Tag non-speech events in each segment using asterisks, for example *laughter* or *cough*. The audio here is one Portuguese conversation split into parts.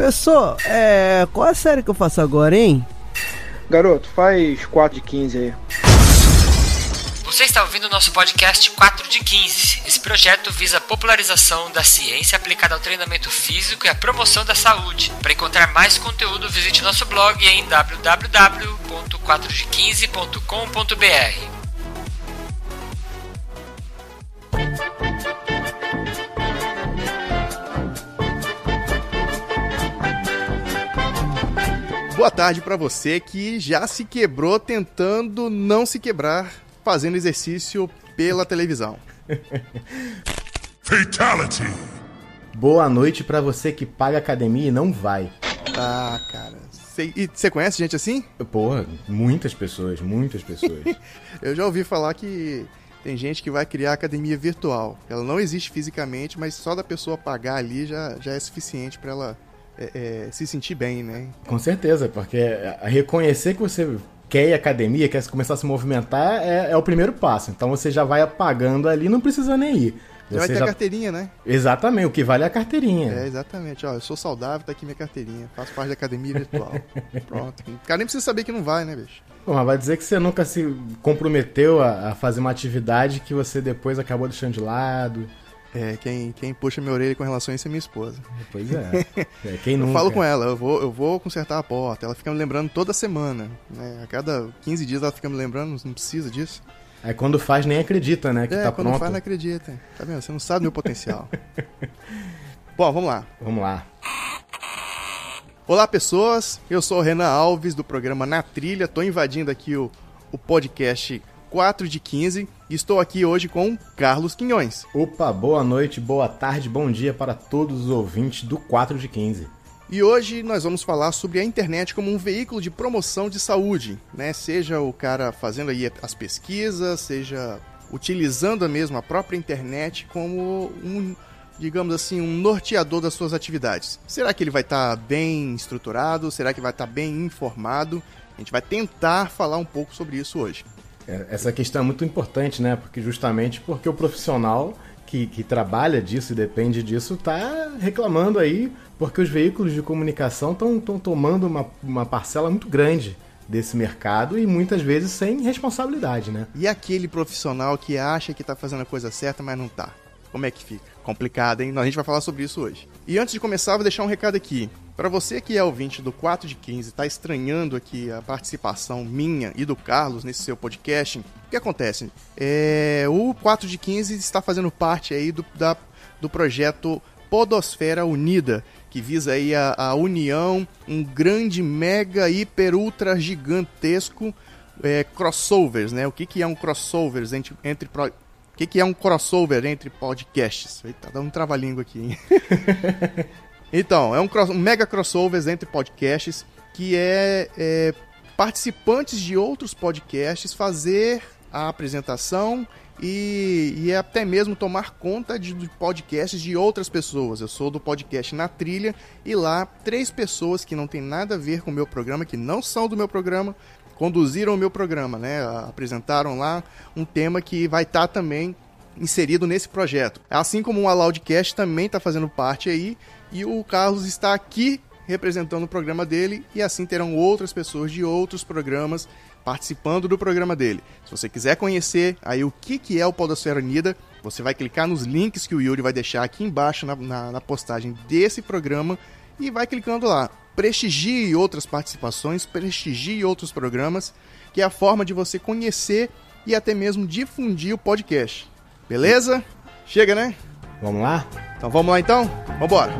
Professor, é. Qual a série que eu faço agora, hein? Garoto, faz 4 de 15 aí. Você está ouvindo o nosso podcast 4 de 15. Esse projeto visa a popularização da ciência aplicada ao treinamento físico e à promoção da saúde. Para encontrar mais conteúdo, visite nosso blog em www.4de15.com.br. Boa tarde para você que já se quebrou tentando não se quebrar fazendo exercício pela televisão. *laughs* Fatality. Boa noite para você que paga academia e não vai. Ah, cara. Cê, e você conhece gente assim? Porra, muitas pessoas, muitas pessoas. *laughs* Eu já ouvi falar que tem gente que vai criar academia virtual. Ela não existe fisicamente, mas só da pessoa pagar ali já, já é suficiente para ela é, é, se sentir bem, né? Com certeza, porque reconhecer que você quer ir à academia, quer começar a se movimentar, é, é o primeiro passo. Então você já vai apagando ali, não precisa nem ir. Você vai ter já... carteirinha, né? Exatamente, o que vale é a carteirinha. É, exatamente. Ó, eu sou saudável, tá aqui minha carteirinha. Faço parte da academia virtual. *laughs* Pronto. O cara nem precisa saber que não vai, né, bicho? Bom, mas vai dizer que você nunca se comprometeu a, a fazer uma atividade que você depois acabou deixando de lado. É, quem, quem puxa minha orelha com relação a isso é minha esposa. Pois é. *laughs* é quem nunca? Eu falo com ela, eu vou, eu vou consertar a porta. Ela fica me lembrando toda semana. Né? A cada 15 dias ela fica me lembrando, não precisa disso. Aí quando faz nem acredita, né? Que é, tá quando pronto. faz não acredita. Tá vendo? Você não sabe meu potencial. *laughs* Bom, vamos lá. Vamos lá. Olá, pessoas. Eu sou o Renan Alves, do programa Na Trilha. Tô invadindo aqui o, o podcast 4 de 15 e estou aqui hoje com Carlos Quinhões. Opa, boa noite, boa tarde, bom dia para todos os ouvintes do 4 de 15. E hoje nós vamos falar sobre a internet como um veículo de promoção de saúde, né? Seja o cara fazendo aí as pesquisas, seja utilizando mesmo a própria internet como um, digamos assim, um norteador das suas atividades. Será que ele vai estar tá bem estruturado? Será que vai estar tá bem informado? A gente vai tentar falar um pouco sobre isso hoje. É, essa questão é muito importante, né? Porque justamente porque o profissional que, que trabalha disso e depende disso está reclamando aí porque os veículos de comunicação estão tomando uma, uma parcela muito grande desse mercado e muitas vezes sem responsabilidade, né? E aquele profissional que acha que está fazendo a coisa certa, mas não está? Como é que fica? Complicado, hein? A gente vai falar sobre isso hoje. E antes de começar, vou deixar um recado aqui. Para você que é ouvinte do 4 de 15, está estranhando aqui a participação minha e do Carlos nesse seu podcast, o que acontece? É, o 4 de 15 está fazendo parte aí do, da, do projeto Podosfera Unida, que visa aí a, a união, um grande, mega, hiper, ultra gigantesco é, crossovers, né? O que, que é um crossovers entre, entre que, que é um crossover entre podcasts? Eita, dá um trava-língua aqui, hein? *laughs* Então, é um, cross, um mega crossover entre podcasts que é, é participantes de outros podcasts fazer a apresentação e, e, até mesmo tomar conta de, de, podcasts de outras pessoas. Eu sou do podcast Na Trilha e lá três pessoas que não tem nada a ver com o meu programa, que não são do meu programa, conduziram o meu programa, né? Apresentaram lá um tema que vai estar tá também inserido nesse projeto. Assim como o Aloudcast também está fazendo parte aí e o Carlos está aqui representando o programa dele e assim terão outras pessoas de outros programas participando do programa dele. Se você quiser conhecer aí o que, que é o Podosfera Unida, você vai clicar nos links que o Yuri vai deixar aqui embaixo na, na, na postagem desse programa e vai clicando lá. Prestigie outras participações, prestigie outros programas, que é a forma de você conhecer e até mesmo difundir o podcast. Beleza? Chega, né? Vamos lá? Então vamos lá então? Vambora!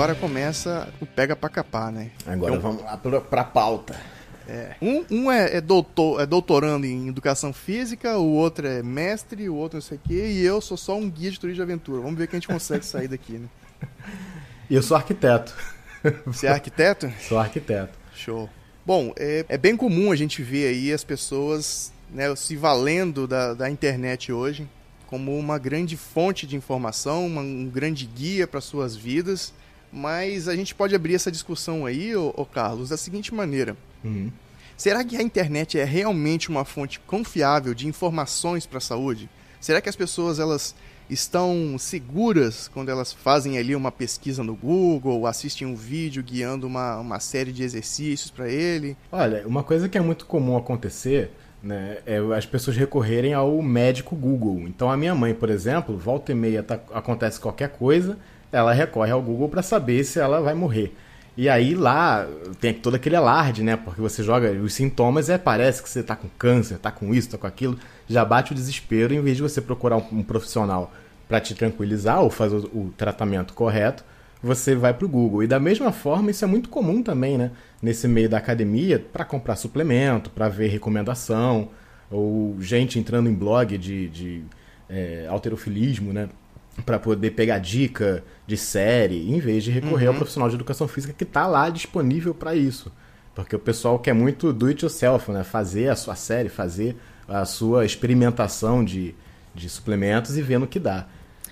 Agora começa o pega pra capar, né? Agora então, vamos lá pra, pra pauta. É. Um, um é, é, doutor, é doutorando em educação física, o outro é mestre, o outro não sei o quê, e eu sou só um guia de turismo de aventura. Vamos ver que a gente consegue sair daqui, né? *laughs* E eu sou arquiteto. Você é arquiteto? *laughs* Sou arquiteto. Show. Bom, é, é bem comum a gente ver aí as pessoas né, se valendo da, da internet hoje como uma grande fonte de informação, uma, um grande guia para suas vidas. Mas a gente pode abrir essa discussão aí, ô, ô Carlos, da seguinte maneira. Uhum. Será que a internet é realmente uma fonte confiável de informações para a saúde? Será que as pessoas elas estão seguras quando elas fazem ali uma pesquisa no Google, assistem um vídeo guiando uma, uma série de exercícios para ele? Olha, uma coisa que é muito comum acontecer né, é as pessoas recorrerem ao médico Google. Então a minha mãe, por exemplo, volta e meia tá, acontece qualquer coisa, ela recorre ao Google para saber se ela vai morrer. E aí lá tem todo aquele alarde, né? Porque você joga os sintomas é, parece que você tá com câncer, tá com isso, tá com aquilo. Já bate o desespero em vez de você procurar um, profissional para te tranquilizar ou fazer o, tratamento correto, você vai para o Google. E da mesma forma, isso é muito comum também, né? Nesse meio da academia, para comprar suplemento, para ver recomendação, ou gente entrando em blog de, de é, alterofilismo, né? Para poder pegar dica de série, em vez de recorrer Uhum. ao profissional de educação física que está lá disponível para isso. Porque o pessoal quer muito do it yourself, né? Fazer a sua série, fazer a sua experimentação de, de suplementos e vendo o que dá.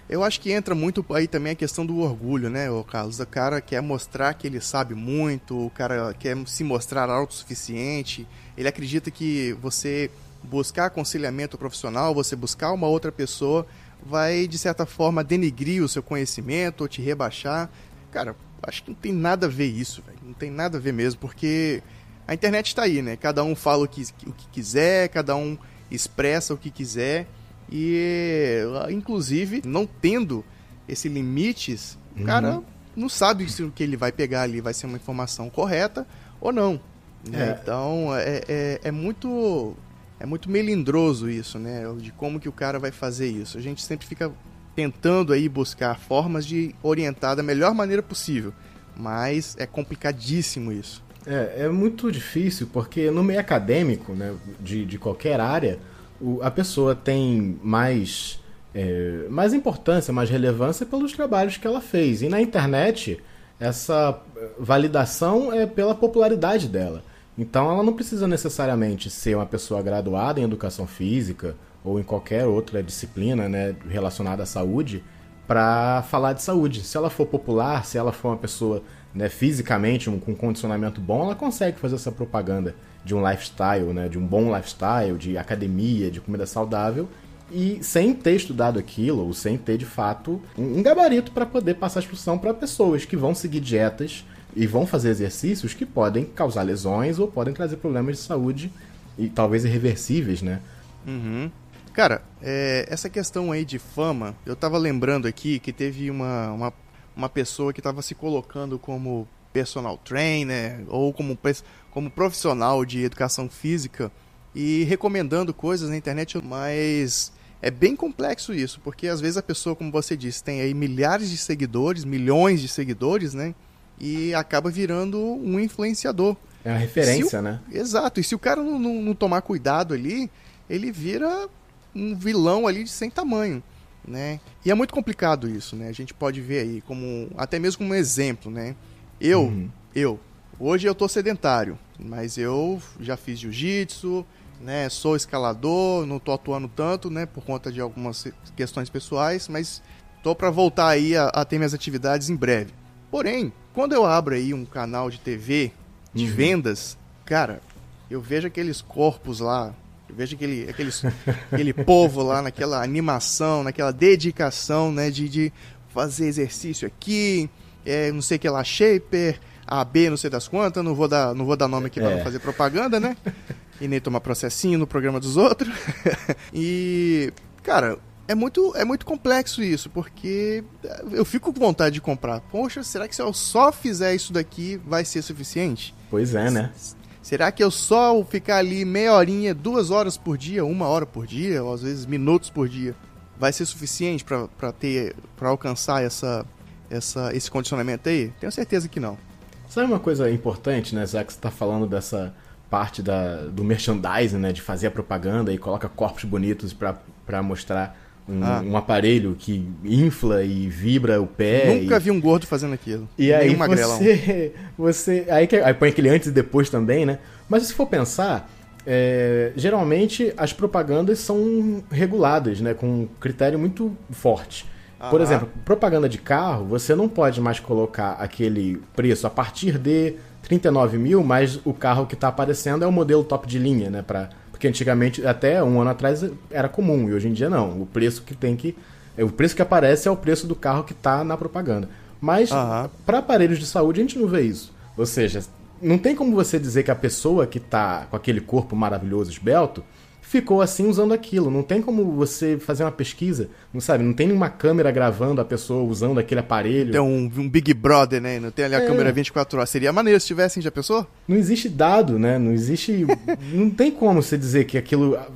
Eu acho que entra muito aí também a questão do orgulho, né, ô Carlos? O cara quer mostrar que ele sabe muito, o cara quer se mostrar autossuficiente, ele acredita que você buscar aconselhamento profissional, você buscar uma outra pessoa, vai de certa forma denigrir o seu conhecimento ou te rebaixar. Cara, acho que não tem nada a ver isso, velho. Não tem nada a ver mesmo, porque a internet está aí, né? Cada um fala o que, o que quiser, cada um expressa o que quiser. E, inclusive, não tendo esses limites, o cara não sabe se o que ele vai pegar ali vai ser uma informação correta ou não. né? É. Então, é, é, é muito é muito melindroso isso, né? De como que o cara vai fazer isso. A gente sempre fica tentando aí buscar formas de orientar da melhor maneira possível. Mas é complicadíssimo isso. É, é muito difícil porque no meio acadêmico, né, de, de qualquer área, o- a pessoa tem mais, é, mais importância, mais relevância pelos trabalhos que ela fez. E na internet, essa validação é pela popularidade dela. Então ela não precisa necessariamente ser uma pessoa graduada em educação física ou em qualquer outra disciplina né, relacionada à saúde para falar de saúde. Se ela for popular, se ela for uma pessoa né, fisicamente um, com condicionamento bom, ela consegue fazer essa propaganda de um lifestyle, né, de um bom lifestyle, de academia, de comida saudável, e sem ter estudado aquilo, ou sem ter de fato um, gabarito para poder passar a instrução para pessoas que vão seguir dietas e vão fazer exercícios que podem causar lesões ou podem trazer problemas de saúde e talvez irreversíveis, né? Uhum. Cara, é, essa questão aí de fama, eu tava lembrando aqui que teve uma, uma, uma pessoa que tava se colocando como personal trainer ou como, como profissional de educação física e recomendando coisas na internet, mas é bem complexo isso, porque às vezes a pessoa, como você disse, tem aí milhares de seguidores, milhões de seguidores, né? E acaba virando um influenciador. É uma referência, o- né? Exato, e se o cara não, não- não tomar cuidado ali, ele vira um vilão ali de sem tamanho, né? E é muito complicado isso, né? A gente pode ver aí como até mesmo como um exemplo, né? Eu, Uhum. eu, hoje eu tô sedentário, mas eu já fiz jiu-jitsu, né? Sou escalador, não tô atuando tanto, né? Por conta de algumas questões pessoais, mas tô para voltar aí a, a ter minhas atividades em breve. Porém, quando eu abro aí um canal de TV de Uhum. vendas, cara, eu vejo aqueles corpos lá, eu vejo aquele, aqueles, *laughs* aquele povo lá naquela animação, naquela dedicação, né, de, de fazer exercício aqui, é, não sei o que lá, shaper, AB, não sei das quantas, não vou dar, não vou dar nome aqui pra É. não fazer propaganda, né? *laughs* E nem tomar processinho no programa dos outros. *laughs* e, cara, é muito, é muito complexo isso, porque eu fico com vontade de comprar. Poxa, será que se eu só fizer isso daqui vai ser suficiente? Pois é, né? Será que eu só ficar ali meia horinha, duas horas por dia, uma hora por dia, ou às vezes minutos por dia, vai ser suficiente pra pra ter, para alcançar essa, essa, esse condicionamento aí? Tenho certeza que não. Sabe uma coisa importante, né, Zé, que você tá falando dessa parte da, do merchandising, né, de fazer a propaganda e coloca corpos bonitos pra mostrar um, Ah. um aparelho que infla e vibra o pé. Nunca e... vi um gordo fazendo aquilo. E Nem aí um você, *laughs* você aí, que- aí põe aquele antes e depois também, né? Mas se for pensar, é, geralmente as propagandas são reguladas, né, com um critério muito forte. Por Aham. exemplo, propaganda de carro, você não pode mais colocar aquele preço a partir de 39 mil, mas o carro que está aparecendo é o modelo top de linha, né? Pra, porque antigamente, até um ano atrás, era comum, e hoje em dia não. O preço que tem que. é, O preço que aparece é o preço do carro que está na propaganda. Mas Aham. para aparelhos de saúde a gente não vê isso. Ou seja, não tem como você dizer que a pessoa que tá com aquele corpo maravilhoso, esbelto, ficou assim usando aquilo. Não tem como você fazer uma pesquisa, não sabe? Não tem nenhuma câmera gravando a pessoa usando aquele aparelho. Tem um, um Big Brother, né? Não tem ali a É. câmera 24 horas. Seria maneiro se tivessem, já pensou? Não existe dado, né? Não existe. *laughs* não tem como você dizer que aquilo ah,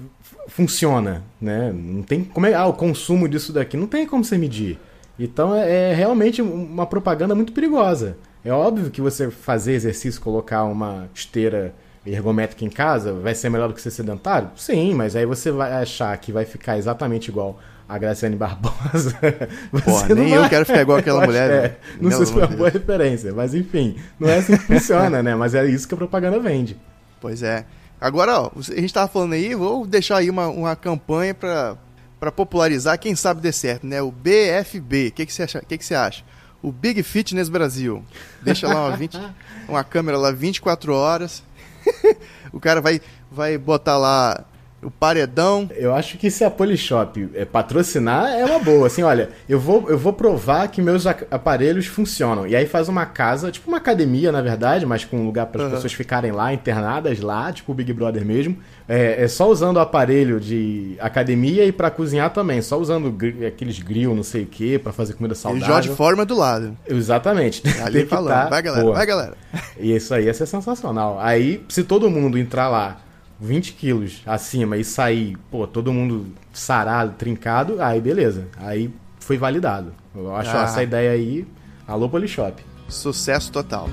funciona, né? Não tem como é. Ah, o consumo disso daqui. Não tem como você medir. Então é, é realmente uma propaganda muito perigosa. É óbvio que você fazer exercício, colocar uma esteira ergométrica em casa, vai ser melhor do que ser sedentário? Sim, mas aí você vai achar que vai ficar exatamente igual a Graciane Barbosa. *laughs* Porra, não nem eu vai. quero ficar igual aquela *laughs* Eu mulher, é, velho. Não Pelo sei se foi amor uma boa referência, mas enfim, não é assim que funciona, né? Mas é isso que a propaganda vende. *laughs* Pois é. Agora, ó, a gente tava falando aí, vou deixar aí uma, uma campanha pra, pra popularizar, quem sabe dê certo, né? O BFB. O que, que, você acha, que, que você acha? O Big Fitness Brasil. Deixa lá uma, 20, uma câmera lá 24 horas. *laughs* o cara vai, vai botar lá o paredão. Eu acho que se a Polishop é, patrocinar é uma boa. Assim, olha, eu vou, eu vou provar que meus aparelhos funcionam. E aí faz uma casa, tipo uma academia, na verdade, mas com um lugar para as Aham. pessoas ficarem lá, internadas lá, tipo o Big Brother mesmo. É, é só usando o aparelho de academia e para cozinhar também. Só usando gri- aqueles grill, não sei o que, para fazer comida E saudável. Jorge Forma do lado. Exatamente. Ali *laughs* falando. tá- vai, galera. Pô, Vai, galera. E isso aí ia ser sensacional. Aí, se todo mundo entrar lá 20 quilos acima e sair, pô, todo mundo sarado, trincado, aí beleza. Aí foi validado. Eu acho Ah. essa ideia aí, alô Polishop. Sucesso total.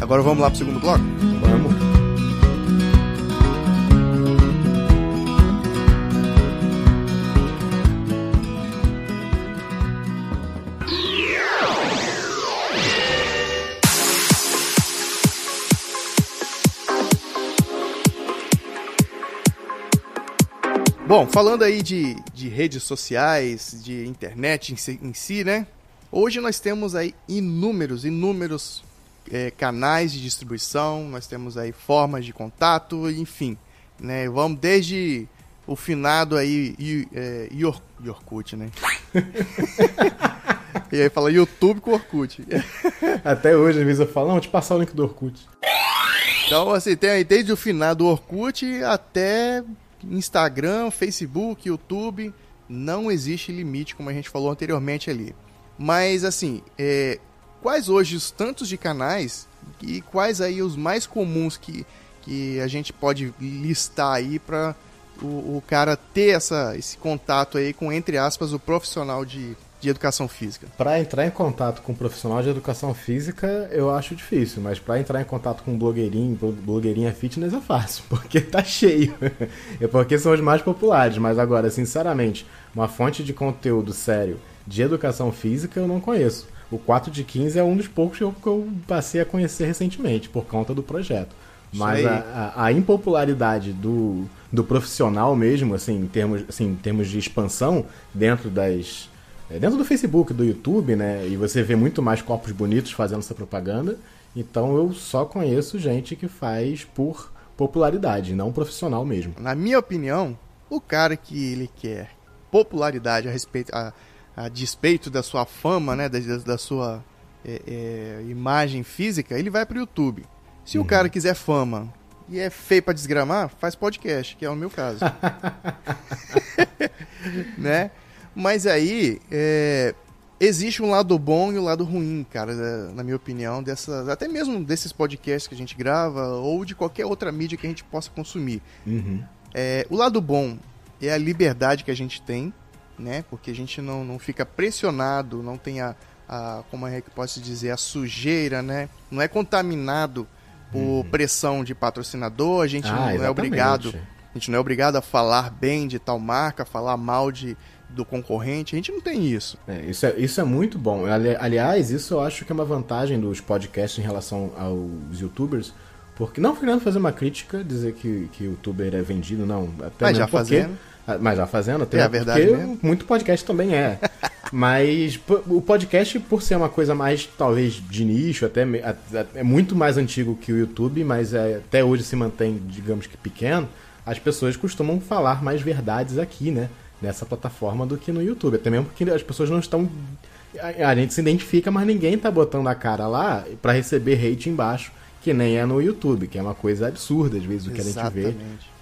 Agora vamos lá pro segundo bloco? Vamos. Bom, falando aí de, de redes sociais, de internet em si, em si, né? Hoje nós temos aí inúmeros, inúmeros é, canais de distribuição, nós temos aí formas de contato, enfim, né? Vamos desde o finado aí, e, é, Yorkut, né? *laughs* e aí fala YouTube com Orkut. Até hoje, às vezes eu falo, não, vou te passar o link do Orkut. Então, assim, tem aí desde o finado Orkut até Instagram, Facebook, YouTube. Não existe limite, como a gente falou anteriormente ali. Mas, assim, é, quais hoje os tantos de canais e quais aí os mais comuns que, que a gente pode listar aí para o, o cara ter essa, esse contato aí com, entre aspas, o profissional de, de educação física? Pra entrar em contato com um profissional de educação física, eu acho difícil, mas pra entrar em contato com um blogueirinho, blo- blogueirinha fitness é fácil, *laughs* porque tá cheio. é porque são os mais populares, mas agora, sinceramente, uma fonte de conteúdo sério de educação física eu não conheço. O 4 de 15 é um dos poucos que eu, que eu passei a conhecer recentemente, por conta do projeto. Mas a, a- a impopularidade do, do profissional mesmo, assim, em termos, assim, em termos de expansão dentro das. É, Dentro do Facebook, do YouTube, né? E você vê muito mais corpos bonitos fazendo essa propaganda. Então eu só conheço gente que faz por popularidade, não profissional mesmo. Na minha opinião, o cara que ele quer popularidade a respeito a, a despeito da sua fama, né, da, da sua é, é, imagem física, ele vai pro YouTube. Se o cara quiser fama e é feio pra desgramar, faz podcast, que é o meu caso. *laughs* *laughs* né? Mas aí é, existe um lado bom e um lado ruim, cara, da- na minha opinião, dessas, até mesmo desses podcasts que a gente grava ou de qualquer outra mídia que a gente possa consumir. Uhum. É, o lado bom é a liberdade que a gente tem, né? Porque a gente não, não fica pressionado, não tem a, a como é que posso dizer, a sujeira, né? Não é contaminado por pressão de patrocinador, a gente Ah, não é exatamente. obrigado, a gente não é obrigado a falar bem de tal marca, falar mal de do concorrente, a gente não tem isso. É, isso, é, isso é muito bom. Ali- Aliás, isso eu acho que é uma vantagem dos podcasts em relação aos youtubers, Porque, não querendo fazer uma crítica, dizer que, que youtuber é vendido, não. Até Mas já porque- fazendo. Ah, Mas já fazendo, até É a porque verdade mesmo. muito podcast também é. *laughs* Mas o podcast, por ser uma coisa mais, talvez, de nicho, até é muito mais antigo que o YouTube, mas é- até hoje se mantém, digamos que pequeno, as pessoas costumam falar mais verdades aqui, né? Nessa plataforma do que no YouTube. Até mesmo porque as pessoas não estão. A, gente se identifica, mas ninguém tá botando a cara lá pra receber hate embaixo, que nem é no YouTube, que é uma coisa absurda, às vezes, o que a gente vê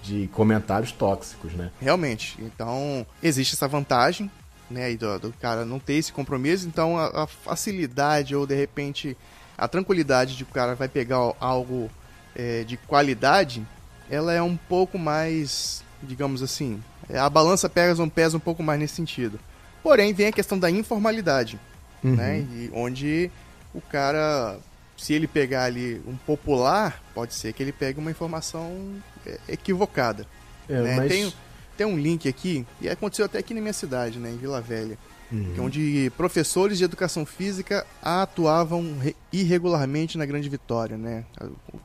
de comentários tóxicos, né? Realmente. Então, existe essa vantagem, né, do, do cara não ter esse compromisso, então a, a facilidade ou de repente a tranquilidade de que o cara vai pegar algo é, de qualidade, ela é um pouco mais, digamos assim, a balança pesa um, pesa um pouco mais nesse sentido. Porém, vem a questão da informalidade, Uhum. né, e onde o cara, se ele pegar ali um popular, pode ser que ele pegue uma informação é, equivocada. É, né? mas... Tem, tem um link aqui, e aconteceu até aqui na minha cidade, né, em Vila Velha, Uhum. é onde professores de educação física atuavam re- irregularmente na Grande Vitória, né?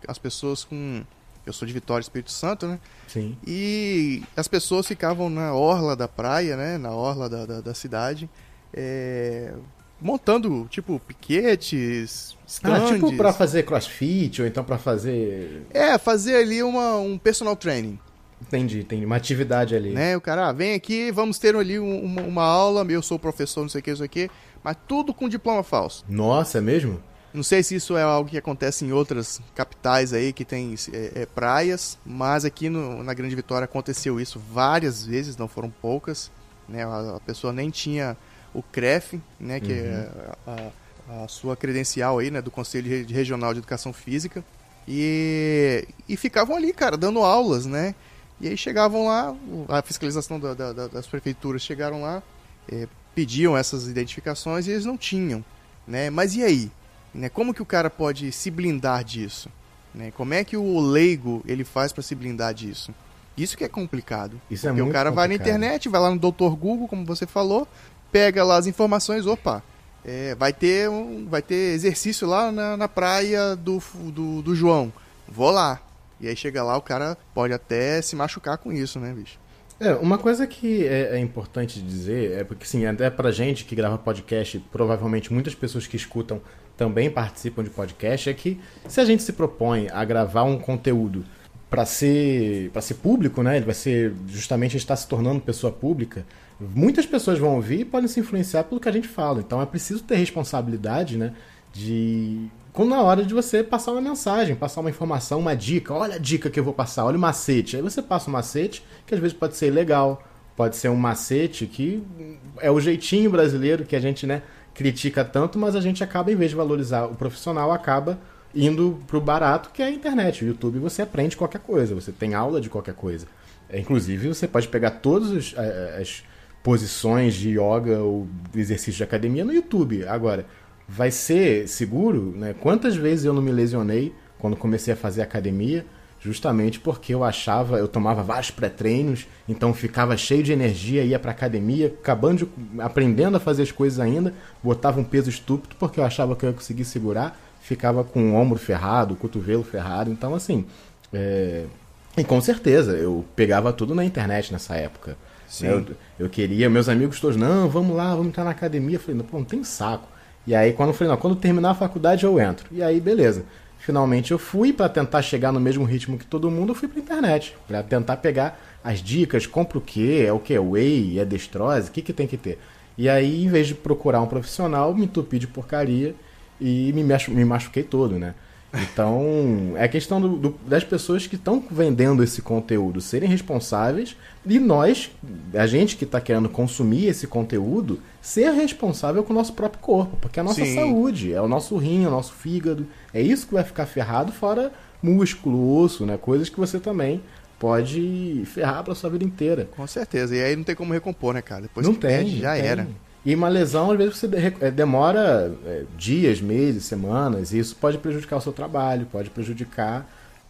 As pessoas com... Eu sou de Vitória, Espírito Santo, né? Sim. E as pessoas ficavam na orla da praia, né? Na orla da, da, da cidade, é, montando, tipo, piquetes, Ah, stands. tipo pra fazer crossfit, ou então pra fazer. É, fazer ali uma, um personal training. Entendi, entendi. Uma atividade ali. né? O cara, ah, vem aqui, vamos ter ali um- uma, uma aula, eu sou professor, não sei o que, não sei o que, mas tudo com diploma falso. Nossa, é mesmo? Não sei se isso é algo que acontece em outras capitais aí que tem é, é, praias, mas aqui no- na Grande Vitória aconteceu isso várias vezes, não foram poucas, né? A, a pessoa nem tinha o CREF, né? Que é a, a sua credencial aí, né? Do Conselho Re- Regional de Educação Física e, e ficavam ali, cara, dando aulas, né? E aí chegavam lá, a fiscalização da- da- da- das prefeituras chegaram lá, eh, pediam essas identificações e eles não tinham, né? Mas e aí? Né? Como que o cara pode se blindar disso? Né? Como é que o leigo ele faz para se blindar disso? Isso que é complicado. Isso é Porque muito o cara vai na complicado. internet, vai lá no Dr. Google, como você falou, pega lá as informações, opa, é, vai, ter um, vai ter exercício lá na, na praia do, do, do João. Vou lá. E aí chega lá, o cara pode até se machucar com isso, né, bicho? É, uma coisa que é, é importante dizer é porque, sim, até pra gente que grava podcast, provavelmente muitas pessoas que escutam também participam de podcast, é que se a gente se propõe a gravar um conteúdo para ser para ser público, né? Ele vai ser justamente está se tornando pessoa pública. Muitas pessoas vão ouvir e podem se influenciar pelo que a gente fala. Então é preciso ter responsabilidade, né? De quando na hora de você passar uma mensagem, passar uma informação, uma dica. Olha a dica que eu vou passar, olha o macete. Aí você passa o macete, que às vezes pode ser legal, pode ser um macete que é o jeitinho brasileiro que a gente, né, critica tanto, mas a gente acaba, em vez de valorizar o profissional, acaba indo pro barato, que é a internet. O YouTube você aprende qualquer coisa, você tem aula de qualquer coisa. É, inclusive, você pode pegar todas as posições de yoga ou exercício de academia no YouTube. Agora, vai ser seguro? Né? Quantas vezes eu não me lesionei quando comecei a fazer academia? Justamente porque eu achava, eu tomava vários pré-treinos, então ficava cheio de energia, ia pra academia, acabando de, aprendendo a fazer as coisas ainda, botava um peso estúpido porque eu achava que eu ia conseguir segurar, ficava com o ombro ferrado, o cotovelo ferrado, então assim, é, e com certeza, eu pegava tudo na internet nessa época. Sim. Eu, eu queria, meus amigos todos, não, vamos lá, vamos entrar na academia. Eu falei, não, pô, não tem saco. E aí, quando eu falei, não, quando terminar a faculdade eu entro. E aí, beleza. Finalmente eu fui para tentar chegar no mesmo ritmo que todo mundo, eu fui pra internet. Pra tentar pegar as dicas, compra o quê, é o que? Whey, é destrose, o que, que tem que ter? E aí, em vez de procurar um profissional, me entupi de porcaria e me machuquei todo, né? Então, é questão do- do- das pessoas que estão vendendo esse conteúdo serem responsáveis e nós, a gente que está querendo consumir esse conteúdo, ser responsável com o nosso próprio corpo, porque é a nossa Sim. saúde, é o nosso rim, é o nosso fígado, é isso que vai ficar ferrado, fora músculo, osso, né? Coisas que você também pode ferrar para sua vida inteira. Com certeza. E aí não tem como recompor, né, cara? Depois não tem, perde, já não tem. E uma lesão, às vezes, você eh, demora eh, dias, meses, semanas, e isso pode prejudicar o seu trabalho, pode prejudicar.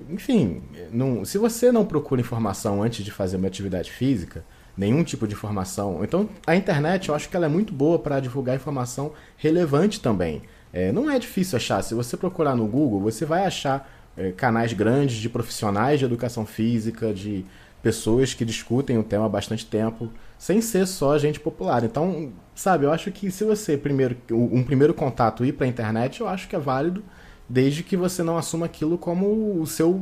Enfim, eh, não- se você não procura informação antes de fazer uma atividade física, nenhum tipo de informação. Então, a internet, eu acho que ela é muito boa para divulgar informação relevante também. Eh, não é difícil achar. Se você procurar no Google, você vai achar é, canais grandes de profissionais de educação física, de pessoas que discutem o tema há bastante tempo, sem ser só gente popular. Então, sabe, eu acho que se você primeiro um primeiro contato ir para a internet, eu acho que é válido, desde que você não assuma aquilo como o seu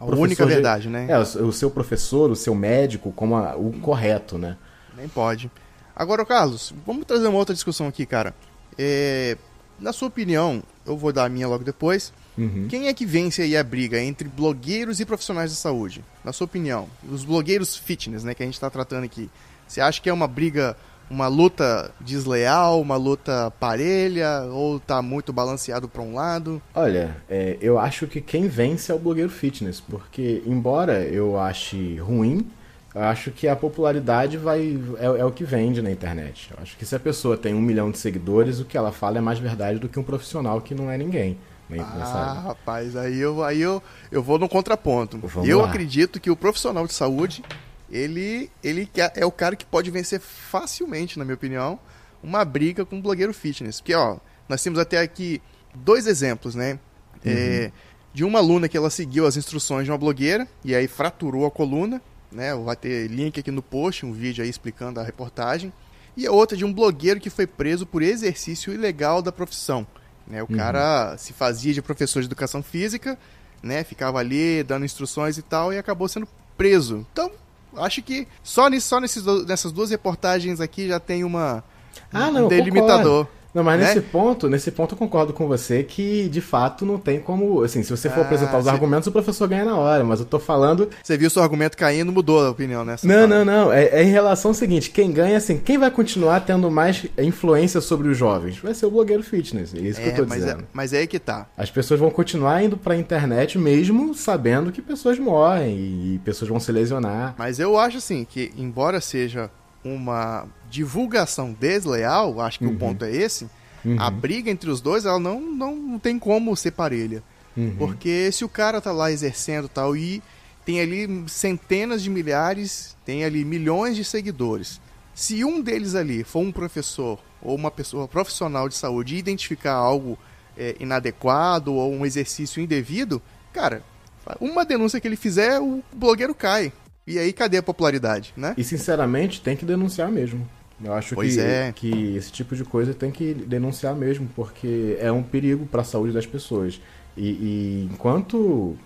a única verdade, de, né? É, o, seu professor, o seu médico, como a, o correto, né? Nem pode. Agora, Carlos, vamos trazer uma outra discussão aqui, cara. É, na sua opinião, eu vou dar a minha logo depois. Uhum. Quem é que vence aí a briga entre blogueiros e profissionais de saúde? Na sua opinião, os blogueiros fitness, né, que a gente está tratando aqui. Você acha que é uma briga, uma luta desleal, uma luta parelha, ou tá muito balanceado para um lado? Olha, é, eu acho que quem vence é o blogueiro fitness, porque embora eu ache ruim eu acho que a popularidade vai é, é, o que vende na internet. Eu acho que se a pessoa tem um milhão de seguidores, o que ela fala é mais verdade do que um profissional que não é ninguém. Ah, rapaz, aí eu, aí eu, eu vou no contraponto. Vamos eu lá. acredito que o profissional de saúde, ele, ele é o cara que pode vencer facilmente, na minha opinião, uma briga com um blogueiro fitness. Porque, ó, nós temos até aqui dois exemplos, né? Uhum. É, de uma aluna que ela seguiu as instruções de uma blogueira e aí fraturou a coluna né? Vai ter link aqui no post, um vídeo aí explicando a reportagem. E a outra de um blogueiro que foi preso por exercício ilegal da profissão. Né? O uhum. cara se fazia de professor de educação física, né? Ficava ali dando instruções e tal e acabou sendo preso. Então, acho que só, nisso, só nesses, nessas duas reportagens aqui já tem uma ah, não, um delimitador. Concordo. Não, mas né? nesse ponto, nesse ponto eu concordo com você que de fato não tem como, assim, se você for ah, apresentar os argumentos, o professor ganha na hora, mas eu tô falando. Você viu seu argumento caindo, mudou a opinião, né? Não, não, não. É, é, em relação ao seguinte: quem ganha, assim, quem vai continuar tendo mais influência sobre os jovens? Vai ser o blogueiro fitness. É isso é, que eu tô mas é, dizendo. É, mas é aí que tá. As pessoas vão continuar indo pra internet mesmo sabendo que pessoas morrem e pessoas vão se lesionar. Mas eu acho assim que, embora seja uma divulgação desleal, acho que uhum. o ponto é esse Uhum. A briga entre os dois, ela não, não, não tem como ser parelha. Uhum. Porque se o cara tá lá exercendo tal e tem ali centenas de milhares, tem ali milhões de seguidores. Se um deles ali for um professor ou uma pessoa profissional de saúde e identificar algo é, inadequado ou um exercício indevido, cara, uma denúncia que ele fizer, o blogueiro cai. E aí cadê a popularidade, né? E sinceramente tem que denunciar mesmo. Eu acho pois que, é. que esse tipo de coisa tem que denunciar mesmo, porque é um perigo para a saúde das pessoas. E, e, enquanto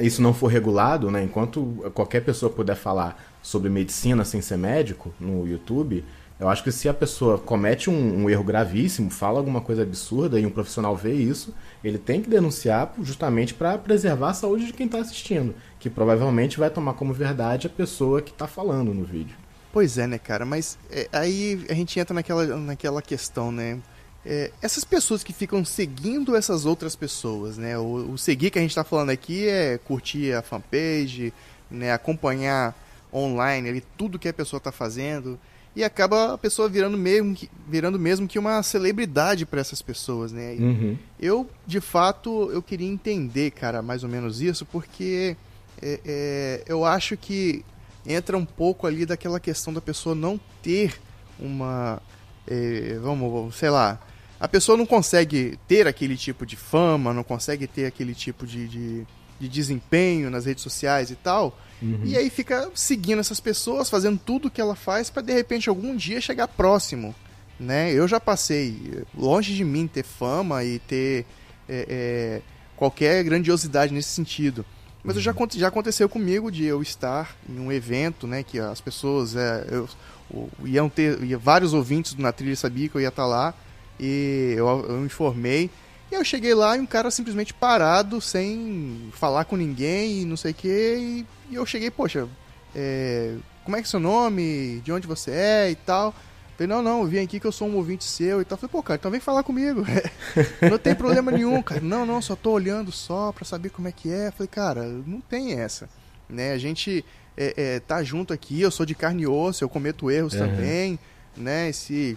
isso não for regulado, né, enquanto qualquer pessoa puder falar sobre medicina sem ser médico no YouTube, eu acho que se a pessoa comete um, um erro gravíssimo, fala alguma coisa absurda e um profissional vê isso, ele tem que denunciar justamente para preservar a saúde de quem está assistindo, que provavelmente vai tomar como verdade a pessoa que está falando no vídeo. Pois é, né, cara? Mas é, aí a gente entra naquela, naquela questão, né? É, essas pessoas que ficam seguindo essas outras pessoas, né? O, o seguir que a gente está falando aqui é curtir a fanpage, né? Acompanhar online ali tudo que a pessoa está fazendo e acaba a pessoa virando mesmo que, virando mesmo que uma celebridade para essas pessoas, né? Uhum. Eu, de fato, eu queria entender, cara, mais ou menos isso, porque é, é, eu acho que entra um pouco ali daquela questão da pessoa não ter uma. Eh, vamos, sei lá. A pessoa não consegue ter aquele tipo de fama, não consegue ter aquele tipo de, de, de desempenho nas redes sociais e tal. Uhum. E aí fica seguindo essas pessoas, fazendo tudo que ela faz para de repente algum dia chegar próximo. Né? Eu já passei longe de mim ter fama e ter é, é, qualquer grandiosidade nesse sentido. Mas já, já aconteceu comigo de eu estar em um evento, né, que as pessoas é, eu, iam ter ia, vários ouvintes na trilha sabia que eu ia estar lá e eu, eu informei e eu cheguei lá e um cara simplesmente parado sem falar com ninguém e não sei o que e, e, eu cheguei poxa é, como é que é seu nome? De onde você é? e tal Falei, não, não, eu vim aqui que eu sou um ouvinte seu e tal. Falei, pô, cara, então vem falar comigo. *laughs* não tem problema nenhum, cara. Não, não, só tô olhando só pra saber como é que é. Falei, cara, não tem essa. Né? A gente é, é, tá junto aqui, eu sou de carne e osso, eu cometo erros uhum. também, né? Se,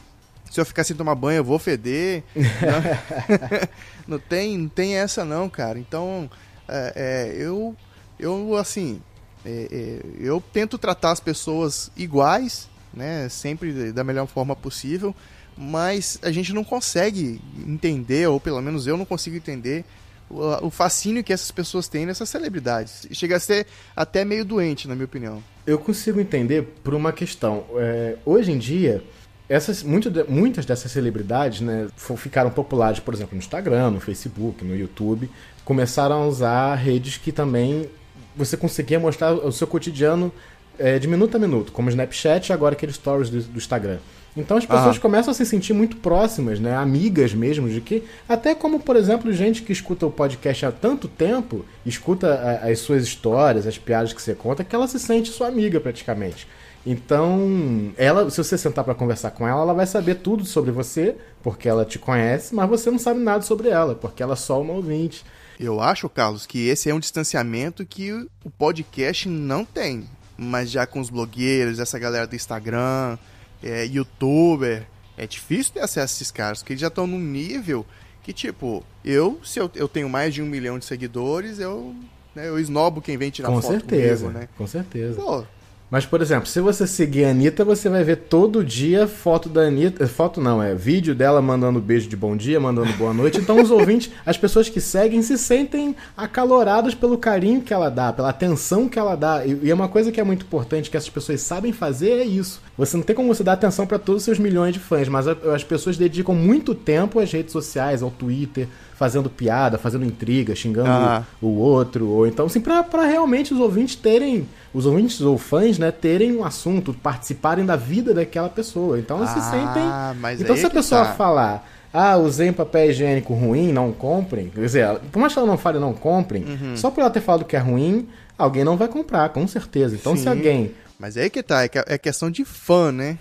se eu ficar sem tomar banho, eu vou feder. não, *laughs* não, tem, não tem essa não, cara. Então, é, é eu, eu, assim, é, é, eu tento tratar as pessoas iguais, né? Sempre da melhor forma possível, mas a gente não consegue entender, ou pelo menos eu não consigo entender, o, fascínio que essas pessoas têm nessas celebridades. Chega a ser até meio doente, na minha opinião. Eu consigo entender por uma questão. É, hoje em dia, essas, muito muitas dessas celebridades né, ficaram populares, por exemplo, no Instagram, no Facebook, no YouTube. Começaram a usar redes que também você conseguia mostrar o seu cotidiano é, de minuto a minuto, como o Snapchat e agora aqueles stories do, do Instagram. Então as pessoas começam a se sentir muito próximas, né? Amigas mesmo, de que. Até como, por exemplo, gente que escuta o podcast há tanto tempo, escuta a, as suas histórias, as piadas que você conta, que ela se sente sua amiga praticamente. Então, ela, se você sentar para conversar com ela, ela vai saber tudo sobre você, porque ela te conhece, mas você não sabe nada sobre ela, porque ela é só uma ouvinte. Eu acho, Carlos, que esse é um distanciamento que o podcast não tem. Mas já com os blogueiros, essa galera do Instagram, é, youtuber, é difícil ter acesso a esses caras, porque eles já estão num nível que, tipo, eu, se eu, eu tenho mais de um milhão de seguidores, eu, né, eu esnobo quem vem tirar com foto certeza, comigo, né? Com certeza. Pô, Mas, por exemplo, se você seguir a Anitta, você vai ver todo dia foto da Anitta. Foto não, é vídeo dela mandando beijo de bom dia, mandando boa noite. Então, os *laughs* ouvintes, as pessoas que seguem, se sentem acaloradas pelo carinho que ela dá, pela atenção que ela dá. E, e é uma coisa que é muito importante que essas pessoas sabem fazer é isso. Você não tem como você dar atenção para todos os seus milhões de fãs, mas as pessoas dedicam muito tempo às redes sociais, ao Twitter, fazendo piada, fazendo intriga, xingando Ah. o outro, ou então assim, pra, pra realmente os ouvintes terem, os ouvintes ou fãs, né, terem um assunto, participarem da vida daquela pessoa. Então eles se Ah, sentem. mas então se a que pessoa tá. falar, ah, usei um papel higiênico ruim, não comprem, quer dizer, por mais que ela não fale não comprem, Uhum. só por ela ter falado que é ruim, alguém não vai comprar, com certeza. Então se Sim. alguém. mas aí que tá, é, é questão de fã, né?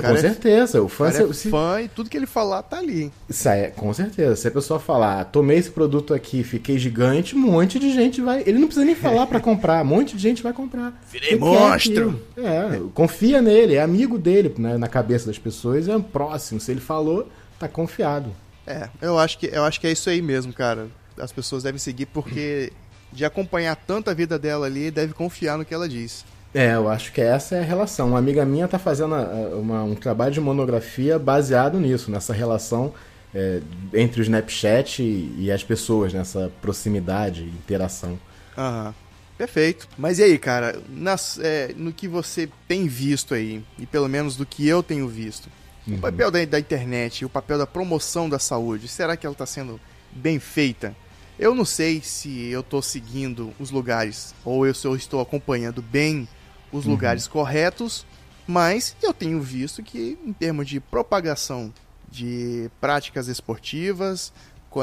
Com é- certeza, o O fã. cara é se- se- fã e tudo que ele falar tá ali. Isso é, com certeza. Se a pessoa falar, "Ah, tomei esse produto aqui, fiquei gigante, um monte de gente vai. Ele não precisa nem falar pra comprar, um monte de gente vai comprar. Virei monstro. É, é, confia nele, é amigo dele, né, na cabeça das pessoas, é próximo. Se ele falou, tá confiado. É, eu acho que eu acho que é isso aí mesmo, cara. As pessoas devem seguir porque de acompanhar tanto a vida dela ali, deve confiar no que ela diz. É, eu acho que essa é a relação. Uma amiga minha tá fazendo ah, uma- um trabalho de monografia baseado nisso, nessa relação é, entre o Snapchat e, e as pessoas, nessa proximidade, interação. Aham. Perfeito. Mas e aí, cara, nas- é, no que você tem visto aí, e pelo menos do que eu tenho visto, o papel da, da internet, o papel da promoção da saúde, será que ela está sendo bem feita? Eu não sei se eu estou seguindo os lugares, ou eu, se eu estou acompanhando bem os lugares corretos, mas eu tenho visto que, em termos de propagação de práticas esportivas,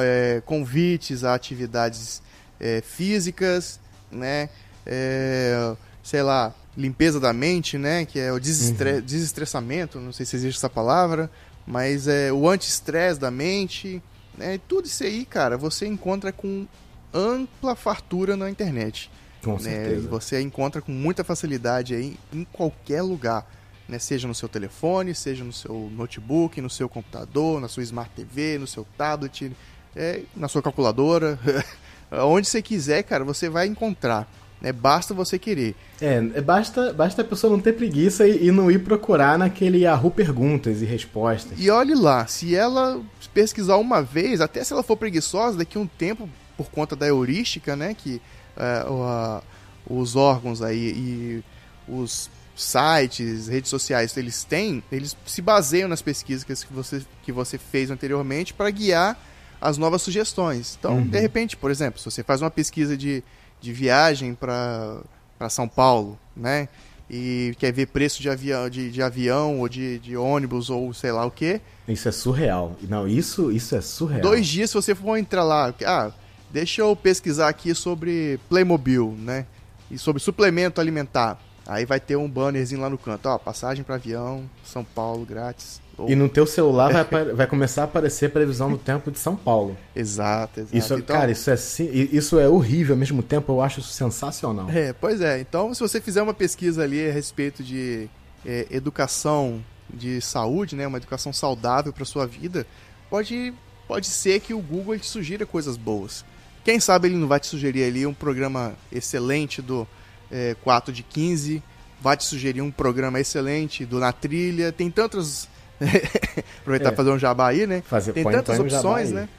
é, convites a atividades é, físicas, né? É, sei lá, limpeza da mente, né? Que é o desestre- desestressamento, não sei se existe essa palavra, mas é o anti-estresse da mente, né? Tudo isso aí, cara, você encontra com ampla fartura na internet. Com né? certeza. E você encontra com muita facilidade aí em qualquer lugar. Né? Seja no seu telefone, seja no seu notebook, no seu computador, na sua Smart TV, no seu tablet, é, na sua calculadora. *laughs* Onde você quiser, cara, você vai encontrar. Né? Basta você querer. É, é, basta, basta a pessoa não ter preguiça e, e não ir procurar naquele Yahoo Perguntas e Respostas. E olhe lá, se ela pesquisar uma vez, até se ela for preguiçosa, daqui a um tempo, por conta da heurística, né, que é, os órgãos aí e os sites, redes sociais, eles têm, eles se baseiam nas pesquisas que você, que você fez anteriormente para guiar as novas sugestões. Então, Uhum. de repente, por exemplo, se você faz uma pesquisa de, de viagem para São Paulo, né, e quer ver preço de avião, de, de avião ou de, de ônibus ou sei lá o que, Isso é surreal. Não, isso, isso é surreal. dois dias se você for entrar lá, ah, deixa eu pesquisar aqui sobre Playmobil, né? E sobre suplemento alimentar. Aí vai ter um bannerzinho lá no canto, ó, passagem para avião, São Paulo grátis. Ou- E no teu celular vai, vai começar a aparecer a previsão do tempo de São Paulo. Exato, exato. Isso, Então- cara, isso é, isso é horrível ao mesmo tempo, eu acho isso sensacional. É, pois é. Então, se você fizer uma pesquisa ali a respeito de é, educação de saúde, né, uma educação saudável para sua vida, pode, pode ser que o Google te sugira coisas boas. Quem sabe ele não vai te sugerir ali um programa excelente do é, 4 de 15, vai te sugerir um programa excelente do Na Trilha, tem tantas... *laughs* Aproveitar É. fazer um jabá aí, né? Fazer Tem põe- tantas põe opções, né?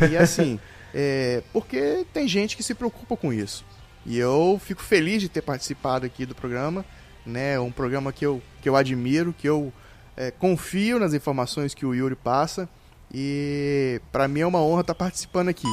*laughs* E assim, é, porque tem gente que se preocupa com isso. E eu fico feliz de ter participado aqui do programa, né? Um programa que eu, que eu admiro, que eu é, confio nas informações que o Yuri passa e para mim é uma honra estar participando aqui.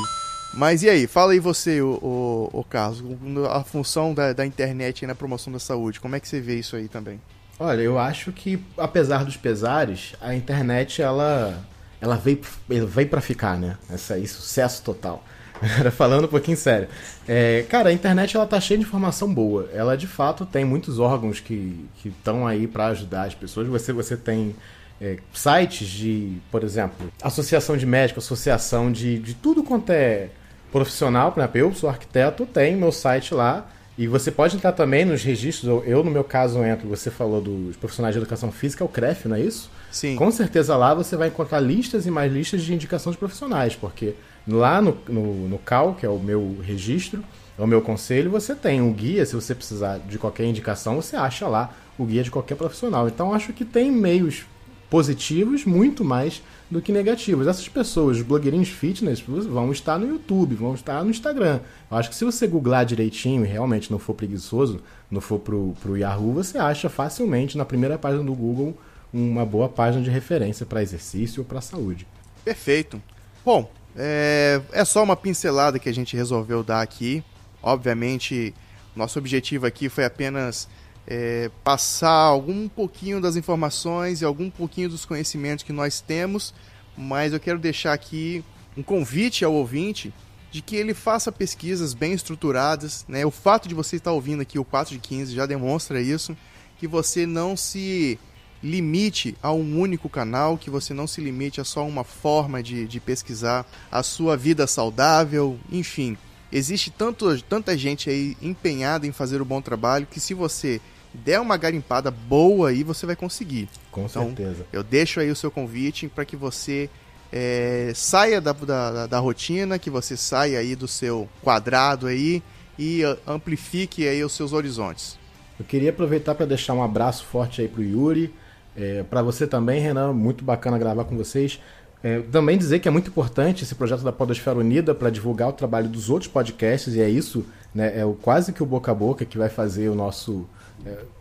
Mas e aí, fala aí você, o, o, o Carlos, a função da, da internet na promoção da saúde, como é que você vê isso aí também? Olha, eu acho que, apesar dos pesares, a internet, ela, ela veio, veio para ficar, né? Essa aí, sucesso total. *laughs* Falando um pouquinho sério. É, cara, a internet ela tá cheia de informação boa. Ela de fato tem muitos órgãos que estão aí para ajudar as pessoas. Você, você tem é, sites de, por exemplo, associação de médicos, associação de, de tudo quanto é profissional. Por exemplo, eu sou arquiteto, tem meu site lá e você pode entrar também nos registros, eu no meu caso entro, você falou dos profissionais de educação física, é o CREF, não é isso? Sim. Com certeza lá você vai encontrar listas e mais listas de indicação de profissionais, porque lá no, no, no CAL, que é o meu registro, é o meu conselho, você tem um guia, se você precisar de qualquer indicação, você acha lá o guia de qualquer profissional. Então acho que tem meios positivos muito mais do que negativos. Essas pessoas, os blogueirinhos fitness, vão estar no YouTube, vão estar no Instagram. Eu acho que se você googlar direitinho e realmente não for preguiçoso, não for pro, pro Yahoo, você acha facilmente na primeira página do Google uma boa página de referência para exercício ou para saúde. Perfeito. Bom, é, é só uma pincelada que a gente resolveu dar aqui. Obviamente, nosso objetivo aqui foi apenas é, passar algum pouquinho das informações e algum pouquinho dos conhecimentos que nós temos, mas eu quero deixar aqui um convite ao ouvinte de que ele faça pesquisas bem estruturadas. Né? O fato de você estar ouvindo aqui o 4 de 15 já demonstra isso, que você não se limite a um único canal, que você não se limite a só uma forma de, de pesquisar a sua vida saudável, enfim. Existe tanto, tanta gente aí empenhada em fazer o bom trabalho que se você der uma garimpada boa aí, você vai conseguir. Com então, certeza. Eu deixo aí o seu convite para que você é, saia da, da, da, rotina, que você saia aí do seu quadrado aí e amplifique aí os seus horizontes. Eu queria aproveitar para deixar um abraço forte aí pro Yuri, é, para você também, Renan, muito bacana gravar com vocês. É, também dizer que é muito importante esse projeto da Podosfera Unida para divulgar o trabalho dos outros podcasts, e é isso, né, é o, quase que o boca a boca que vai fazer o nosso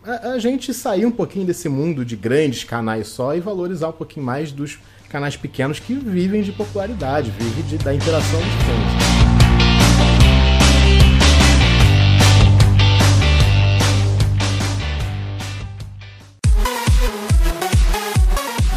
a, a, gente sair um pouquinho desse mundo de grandes canais só e valorizar um pouquinho mais dos canais pequenos que vivem de popularidade, vivem de, da interação dos fãs.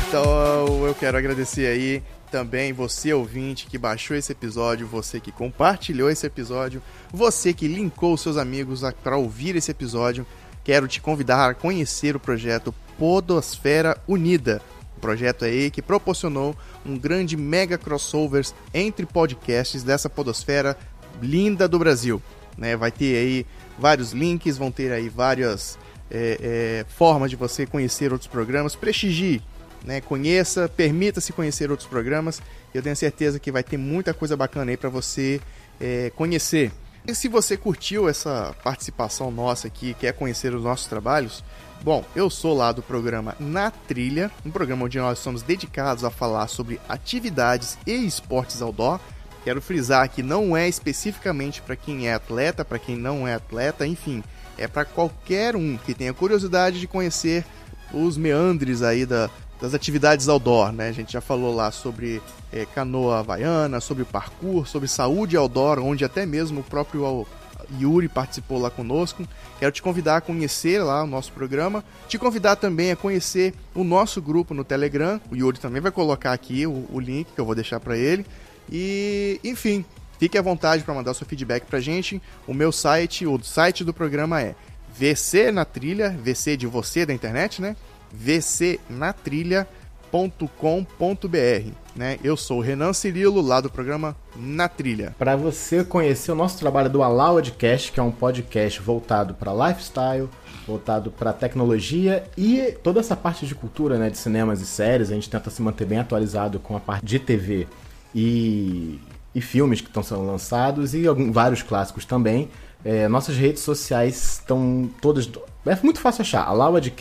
Então eu quero agradecer aí também você ouvinte que baixou esse episódio, você que compartilhou esse episódio, você que linkou seus amigos para ouvir esse episódio quero te convidar a conhecer o projeto Podosfera Unida. O projeto aí que proporcionou um grande mega crossovers entre podcasts dessa podosfera linda do Brasil. Né? Vai ter aí vários links, vão ter aí várias é, é, formas de você conhecer outros programas. Prestigie, né? conheça, permita-se conhecer outros programas. Eu tenho certeza que vai ter muita coisa bacana aí para você é, conhecer. E se você curtiu essa participação nossa aqui, quer conhecer os nossos trabalhos, bom, eu sou lá do programa Na Trilha, um programa onde nós somos dedicados a falar sobre atividades e esportes outdoor. Quero frisar que não é especificamente para quem é atleta, para quem não é atleta, enfim, é para qualquer um que tenha curiosidade de conhecer os meandres aí da, das atividades outdoor, né? A gente já falou lá sobre é, canoa havaiana, sobre parkour, sobre saúde outdoor, onde até mesmo o próprio Yuri participou lá conosco. Quero te convidar a conhecer lá o nosso programa, te convidar também a conhecer o nosso grupo no Telegram. O Yuri também vai colocar aqui o, o link que eu vou deixar para ele. E, enfim, fique à vontade para mandar seu feedback pra gente. O meu site, o site do programa é VC na trilha, VC de você da internet, né? vcnatrilha.com.br. Né? Eu sou o Renan Cirilo, lá do programa Na Trilha. Para você conhecer o nosso trabalho do Allowedcast, que é um podcast voltado para lifestyle, voltado para tecnologia e toda essa parte de cultura, né, de cinemas e séries, a gente tenta se manter bem atualizado com a parte de TV e, e filmes que estão sendo lançados e alguns, vários clássicos também. É, nossas redes sociais estão todas é muito fácil achar. A Laua de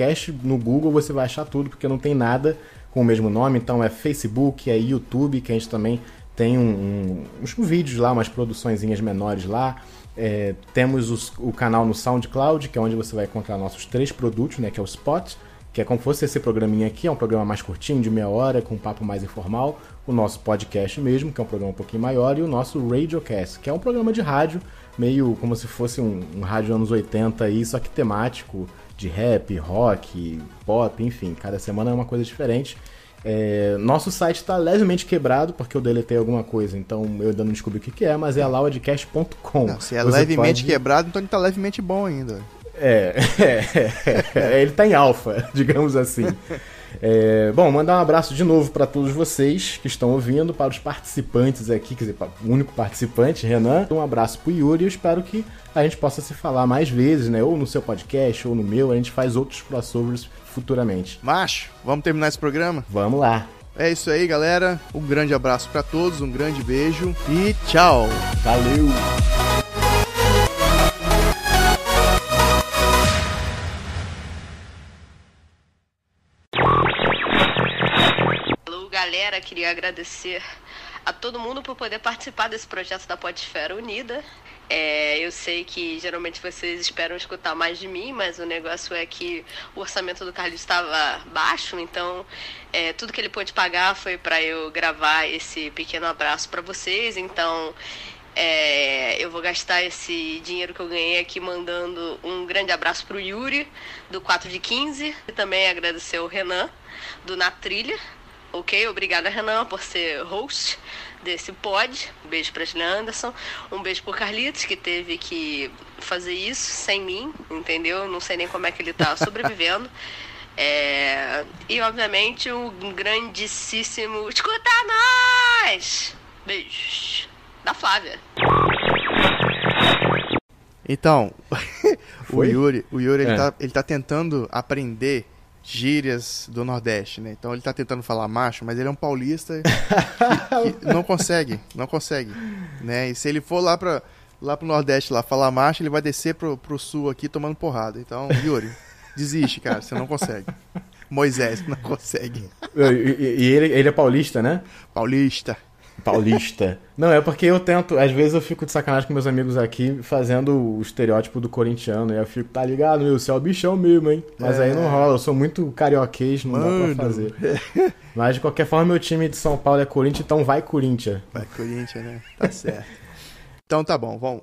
no Google você vai achar tudo, porque não tem nada com o mesmo nome. Então é Facebook, é YouTube, que a gente também tem um, um, uns vídeos lá, umas produçõezinhas menores lá. É, temos os, o canal no SoundCloud, que é onde você vai encontrar nossos três produtos, né? Que é o Spot, que é como se fosse esse programinha aqui, é um programa mais curtinho, de meia hora, com um papo mais informal. O nosso podcast mesmo, que é um programa um pouquinho maior, e o nosso Radiocast, que é um programa de rádio, meio como se fosse um, um rádio anos 80 aí, só que temático, de rap, rock, pop, enfim, cada semana é uma coisa diferente. É, nosso site está levemente quebrado porque eu deletei alguma coisa, então eu ainda não descobri o que, que é, mas é lauadcast.com. Se é Você levemente pode... quebrado, então ele está levemente bom ainda. É, *laughs* é, é, ele está em alfa, *laughs* digamos assim. É, bom, mandar um abraço de novo para todos vocês que estão ouvindo, para os participantes aqui, quer dizer, para o único participante, Renan. Um abraço pro Yuri e eu espero que a gente possa se falar mais vezes, né? Ou no seu podcast, ou no meu, a gente faz outros crossovers futuramente. Macho, vamos terminar esse programa? Vamos lá. É isso aí, galera. Um grande abraço para todos, um grande beijo e tchau. Valeu. Galera, queria agradecer a todo mundo por poder participar desse projeto da Podesfera Unida. É, eu sei que geralmente vocês esperam escutar mais de mim, mas o negócio é que o orçamento do Carlos estava baixo, então é, tudo que ele pôde pagar foi para eu gravar esse pequeno abraço para vocês. Então é, eu vou gastar esse dinheiro que eu ganhei aqui mandando um grande abraço para o Yuri, do 4 de 15, e também agradecer ao Renan, do Na Trilha. Ok? Obrigada, Renan, por ser host desse pod. Um beijo para Gillian Anderson. Um beijo pro Carlitos, que teve que fazer isso sem mim, entendeu? Não sei nem como é que ele tá *laughs* sobrevivendo. É... E, obviamente, um grandíssimo. Escuta nós! Beijos. Da Flávia. Então, *laughs* o Yuri, o Yuri é. ele, tá, ele tá tentando aprender gírias do Nordeste, né? Então ele tá tentando falar macho, mas ele é um paulista *laughs* que, que não consegue, não consegue, né? E se ele for lá para lá pro Nordeste lá falar macho, ele vai descer pro, pro sul aqui tomando porrada. Então, Yuri, desiste, cara, você não consegue. *laughs* Moisés não consegue. E, e, e ele, ele é paulista, né? Paulista. Paulista. *laughs* Não, é porque eu tento, às vezes eu fico de sacanagem com meus amigos aqui, fazendo o estereótipo do corintiano. E eu fico, tá ligado, meu, você é o bichão mesmo, hein? Mas é... aí não rola, eu sou muito carioquês, não Mano. dá pra fazer. *laughs* Mas de qualquer forma, meu time de São Paulo é Corinthians, então vai Corinthians. Vai Corinthians, né? Tá certo. então tá bom, vamos.